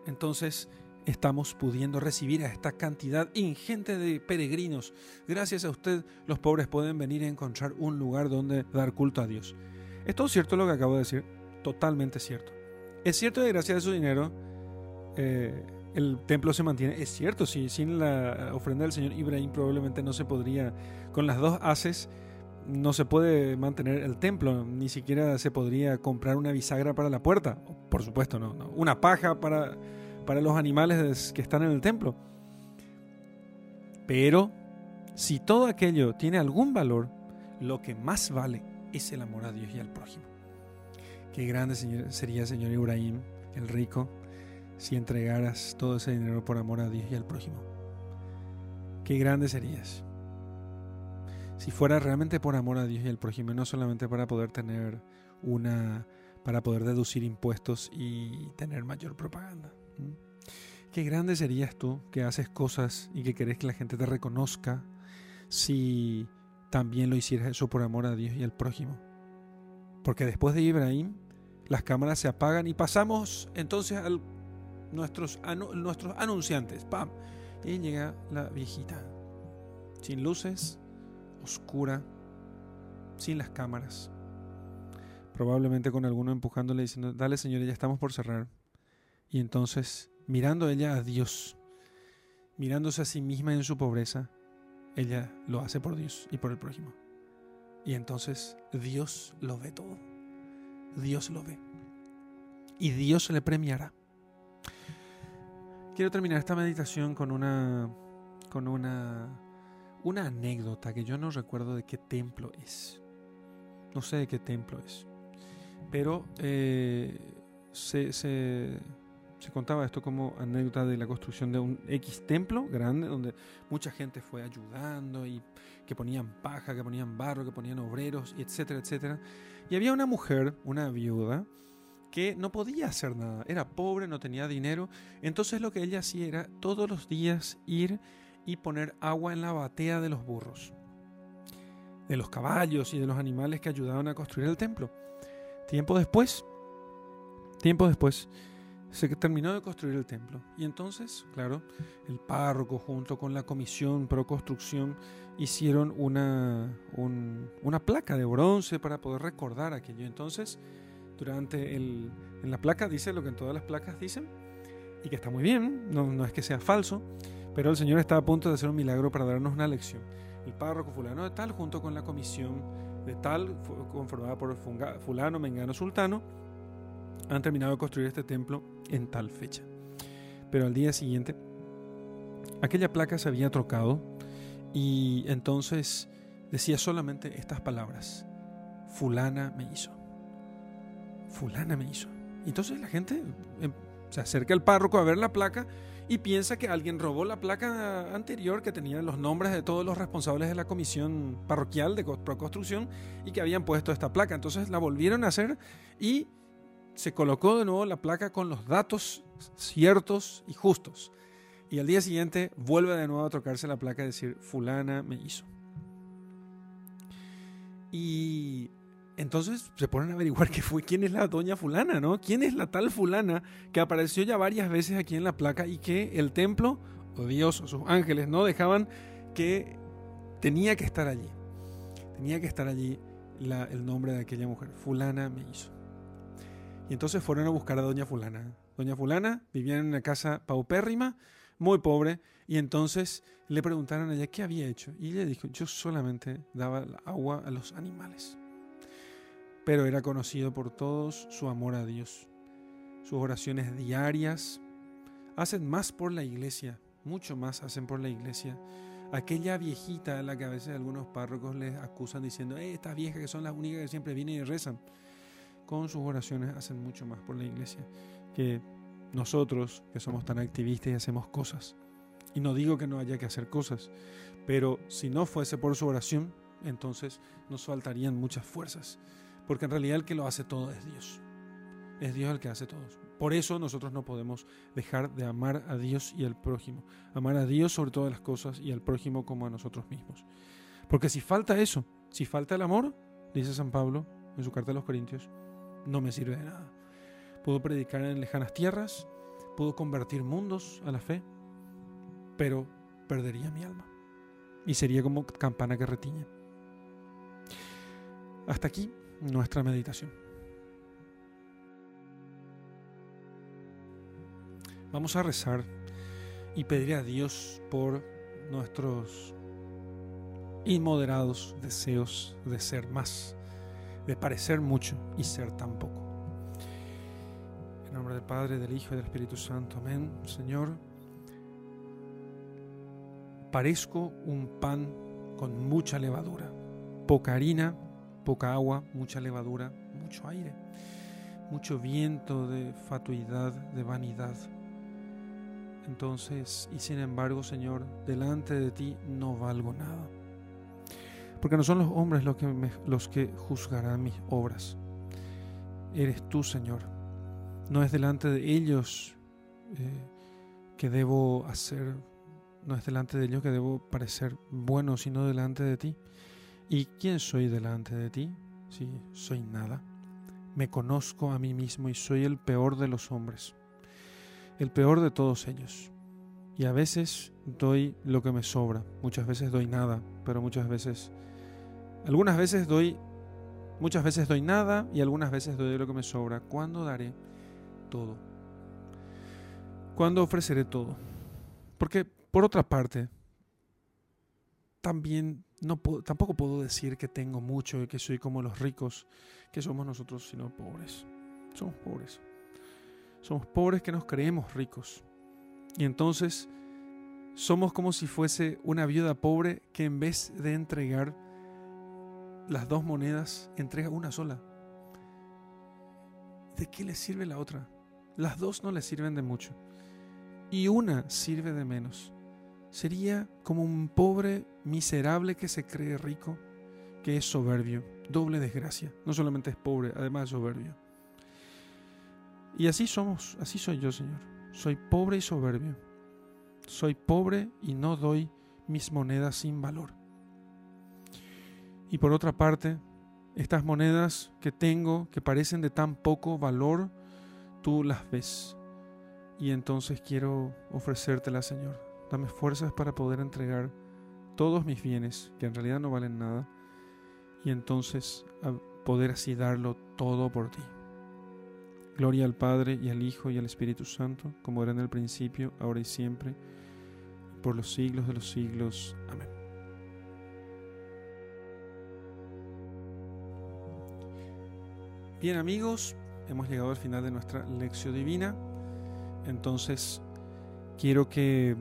Entonces estamos pudiendo recibir a esta cantidad ingente de peregrinos. Gracias a usted los pobres pueden venir a encontrar un lugar donde dar culto a Dios. ¿Es todo cierto lo que acabo de decir? Totalmente cierto. Es cierto que gracias a su dinero eh, el templo se mantiene. Es cierto, sí, sin la ofrenda del señor Ibrahim probablemente no se podría, con las dos haces, no se puede mantener el templo, ni siquiera se podría comprar una bisagra para la puerta, por supuesto, no, una paja para, para los animales que están en el templo. Pero si todo aquello tiene algún valor, lo que más vale es el amor a Dios y al prójimo. Qué grande sería, señor Ibrahim, el rico, si entregaras todo ese dinero por amor a Dios y al prójimo. Qué grande serías si fuera realmente por amor a Dios y al prójimo, no solamente para poder tener una, para poder deducir impuestos y tener mayor propaganda. Qué grande serías tú que haces cosas y que querés que la gente te reconozca si también lo hicieras eso por amor a Dios y al prójimo. Porque después de Ibrahim, las cámaras se apagan y pasamos entonces a nuestros, nuestros anunciantes. ¡Pam! Y llega la viejita, sin luces, oscura, sin las cámaras. Probablemente con alguno empujándole diciendo, dale Señor, ya estamos por cerrar. Y entonces, mirando ella a Dios, mirándose a sí misma en su pobreza, ella lo hace por Dios y por el prójimo. Y entonces Dios lo ve todo. Dios lo ve. Y Dios le premiará. Quiero terminar esta meditación con una con una una anécdota que yo no recuerdo de qué templo es. No sé de qué templo es. Pero eh, se, se, contaba esto como anécdota de la construcción de un X templo grande donde mucha gente fue ayudando y que ponían paja, que ponían barro, que ponían obreros, etcétera, etcétera. Y había una mujer, una viuda, que no podía hacer nada. Era pobre, no tenía dinero. Entonces lo que ella hacía era todos los días ir y poner agua en la batea de los burros, de los caballos y de los animales que ayudaban a construir el templo. Tiempo después, tiempo después, se terminó de construir el templo. Y entonces, claro, el párroco junto con la comisión pro construcción hicieron una, una placa de bronce para poder recordar aquello. Entonces, durante el, en la placa dice lo que en todas las placas dicen, y que está muy bien, no, no es que sea falso, pero el Señor está a punto de hacer un milagro para darnos una lección. El párroco fulano de tal, junto con la comisión de tal, conformada por fulano, mengano, sultano, han terminado de construir este templo en tal fecha. Pero al día siguiente, aquella placa se había trocado y entonces decía solamente estas palabras, fulana me hizo. Fulana me hizo. Entonces la gente em, Se acerca el párroco a ver la placa y piensa que alguien robó la placa anterior que tenía los nombres de todos los responsables de la comisión parroquial de construcción y que habían puesto esta placa. Entonces la volvieron a hacer y se colocó de nuevo la placa con los datos ciertos y justos. Y al día siguiente vuelve de nuevo a tocarse la placa y decir, fulana me hizo. Y entonces se ponen a averiguar <laughs> qué fue, quién es la doña fulana, ¿no? ¿Quién es la tal fulana que apareció ya varias veces aquí en la placa y que el templo, o Dios, o sus ángeles, no dejaban que tenía que estar allí. Tenía que estar allí el nombre de aquella mujer. Fulana me hizo. Y entonces fueron a buscar a doña fulana. Doña fulana vivía en una casa paupérrima, muy pobre, y entonces le preguntaron a ella qué había hecho. Y ella dijo, yo solamente daba agua a los animales pero era conocido por todos su amor a Dios. Sus oraciones diarias hacen más por la iglesia, mucho más hacen por la iglesia. Aquella viejita a la que a veces algunos párrocos les acusan diciendo, eh, estas viejas que son las únicas que siempre vienen y rezan, con sus oraciones hacen mucho más por la iglesia que nosotros que somos tan activistas y hacemos cosas. Y no digo que no haya que hacer cosas, pero si no fuese por su oración, entonces nos faltarían muchas fuerzas porque en realidad el que lo hace todo es Dios. Es Dios el que hace todo. Por eso nosotros no podemos dejar de amar a Dios y al prójimo. Amar a Dios sobre todas las cosas y al prójimo como a nosotros mismos. Porque si falta eso, si falta el amor, dice San Pablo en su carta a los Corintios, no me sirve de nada. Puedo predicar en lejanas tierras, puedo convertir mundos a la fe, pero perdería mi alma. Y sería como campana que retiñe. Hasta aquí nuestra meditación. Vamos a rezar y pedir a Dios por nuestros inmoderados deseos de ser más, de parecer mucho y ser tan poco. En nombre del Padre, del Hijo y del Espíritu Santo. Amén. Señor, parezco un pan con mucha levadura, poca harina poca agua, mucha levadura, mucho aire, mucho viento de fatuidad, de vanidad. Entonces, y sin embargo, Señor, delante de ti no valgo nada. Porque no son los hombres los que, los que juzgarán mis obras. Eres tú, Señor. No es delante de ellos eh, que debo hacer, no es delante de ellos que debo parecer bueno, sino delante de ti. ¿Y quién soy delante de ti? Si soy nada. Me conozco a mí mismo y soy el peor de los hombres, el peor de todos ellos. Y a veces doy lo que me sobra, muchas veces doy nada, pero muchas veces, algunas veces doy, muchas veces doy nada y algunas veces doy lo que me sobra. ¿Cuándo daré todo? ¿Cuándo ofreceré todo? Porque, por otra parte, también no tampoco puedo decir que tengo mucho y que soy como los ricos que somos nosotros, sino pobres. Somos pobres. Somos pobres que nos creemos ricos. Y entonces somos como si fuese una viuda pobre que en vez de entregar las dos monedas, entrega una sola. ¿De qué le sirve la otra? Las dos no le sirven de mucho. Y una sirve de menos sería como un pobre miserable que se cree rico, que es soberbio, doble desgracia. No solamente es pobre, además es soberbio. Y así somos, así soy yo, Señor. Soy pobre y soberbio. Soy pobre y no doy mis monedas sin valor. Y por otra parte, estas monedas que tengo, que parecen de tan poco valor, tú las ves. Y entonces quiero ofrecértelas, Señor. Dame fuerzas para poder entregar todos mis bienes, que en realidad no valen nada, y entonces poder así darlo todo por ti. Gloria al Padre y al Hijo y al Espíritu Santo, como era en el principio, ahora y siempre, por los siglos de los siglos. Amén. Bien amigos, hemos llegado al final de nuestra lección divina. Entonces, quiero que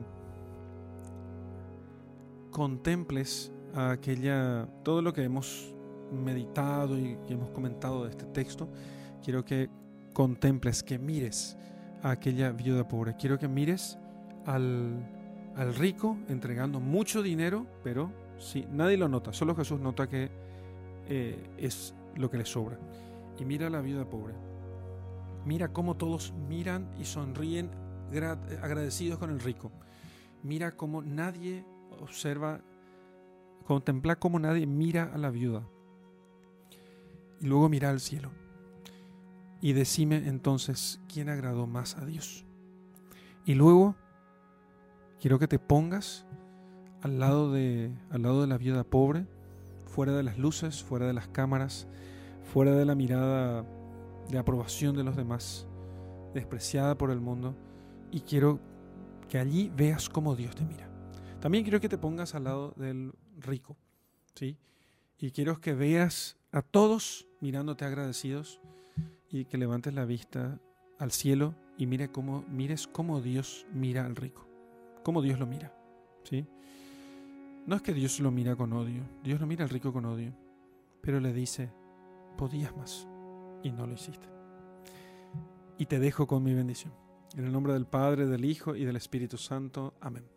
contemples aquella, todo lo que hemos meditado y que hemos comentado de este texto, quiero que contemples, que mires a aquella viuda pobre. Quiero que mires al, al rico entregando mucho dinero, pero sí, nadie lo nota, solo Jesús nota que eh, es lo que le sobra. Y mira la viuda pobre. Mira cómo todos miran y sonríen agradecidos con el rico. Mira cómo nadie observa, contempla cómo nadie mira a la viuda. Y luego mira al cielo. Y decime entonces quién agradó más a Dios. Y luego quiero que te pongas al lado de, al lado de la viuda pobre, fuera de las luces, fuera de las cámaras, fuera de la mirada de aprobación de los demás, despreciada por el mundo, y quiero que allí veas cómo Dios te mira. También quiero que te pongas al lado del rico, ¿sí? Y quiero que veas a todos mirándote agradecidos y que levantes la vista al cielo y mire cómo, mires cómo Dios mira al rico, cómo Dios lo mira, ¿sí? No es que Dios lo mira con odio, Dios lo mira al rico con odio, pero le dice, podías más y no lo hiciste. Y te dejo con mi bendición. En el nombre del Padre, del Hijo y del Espíritu Santo. Amén.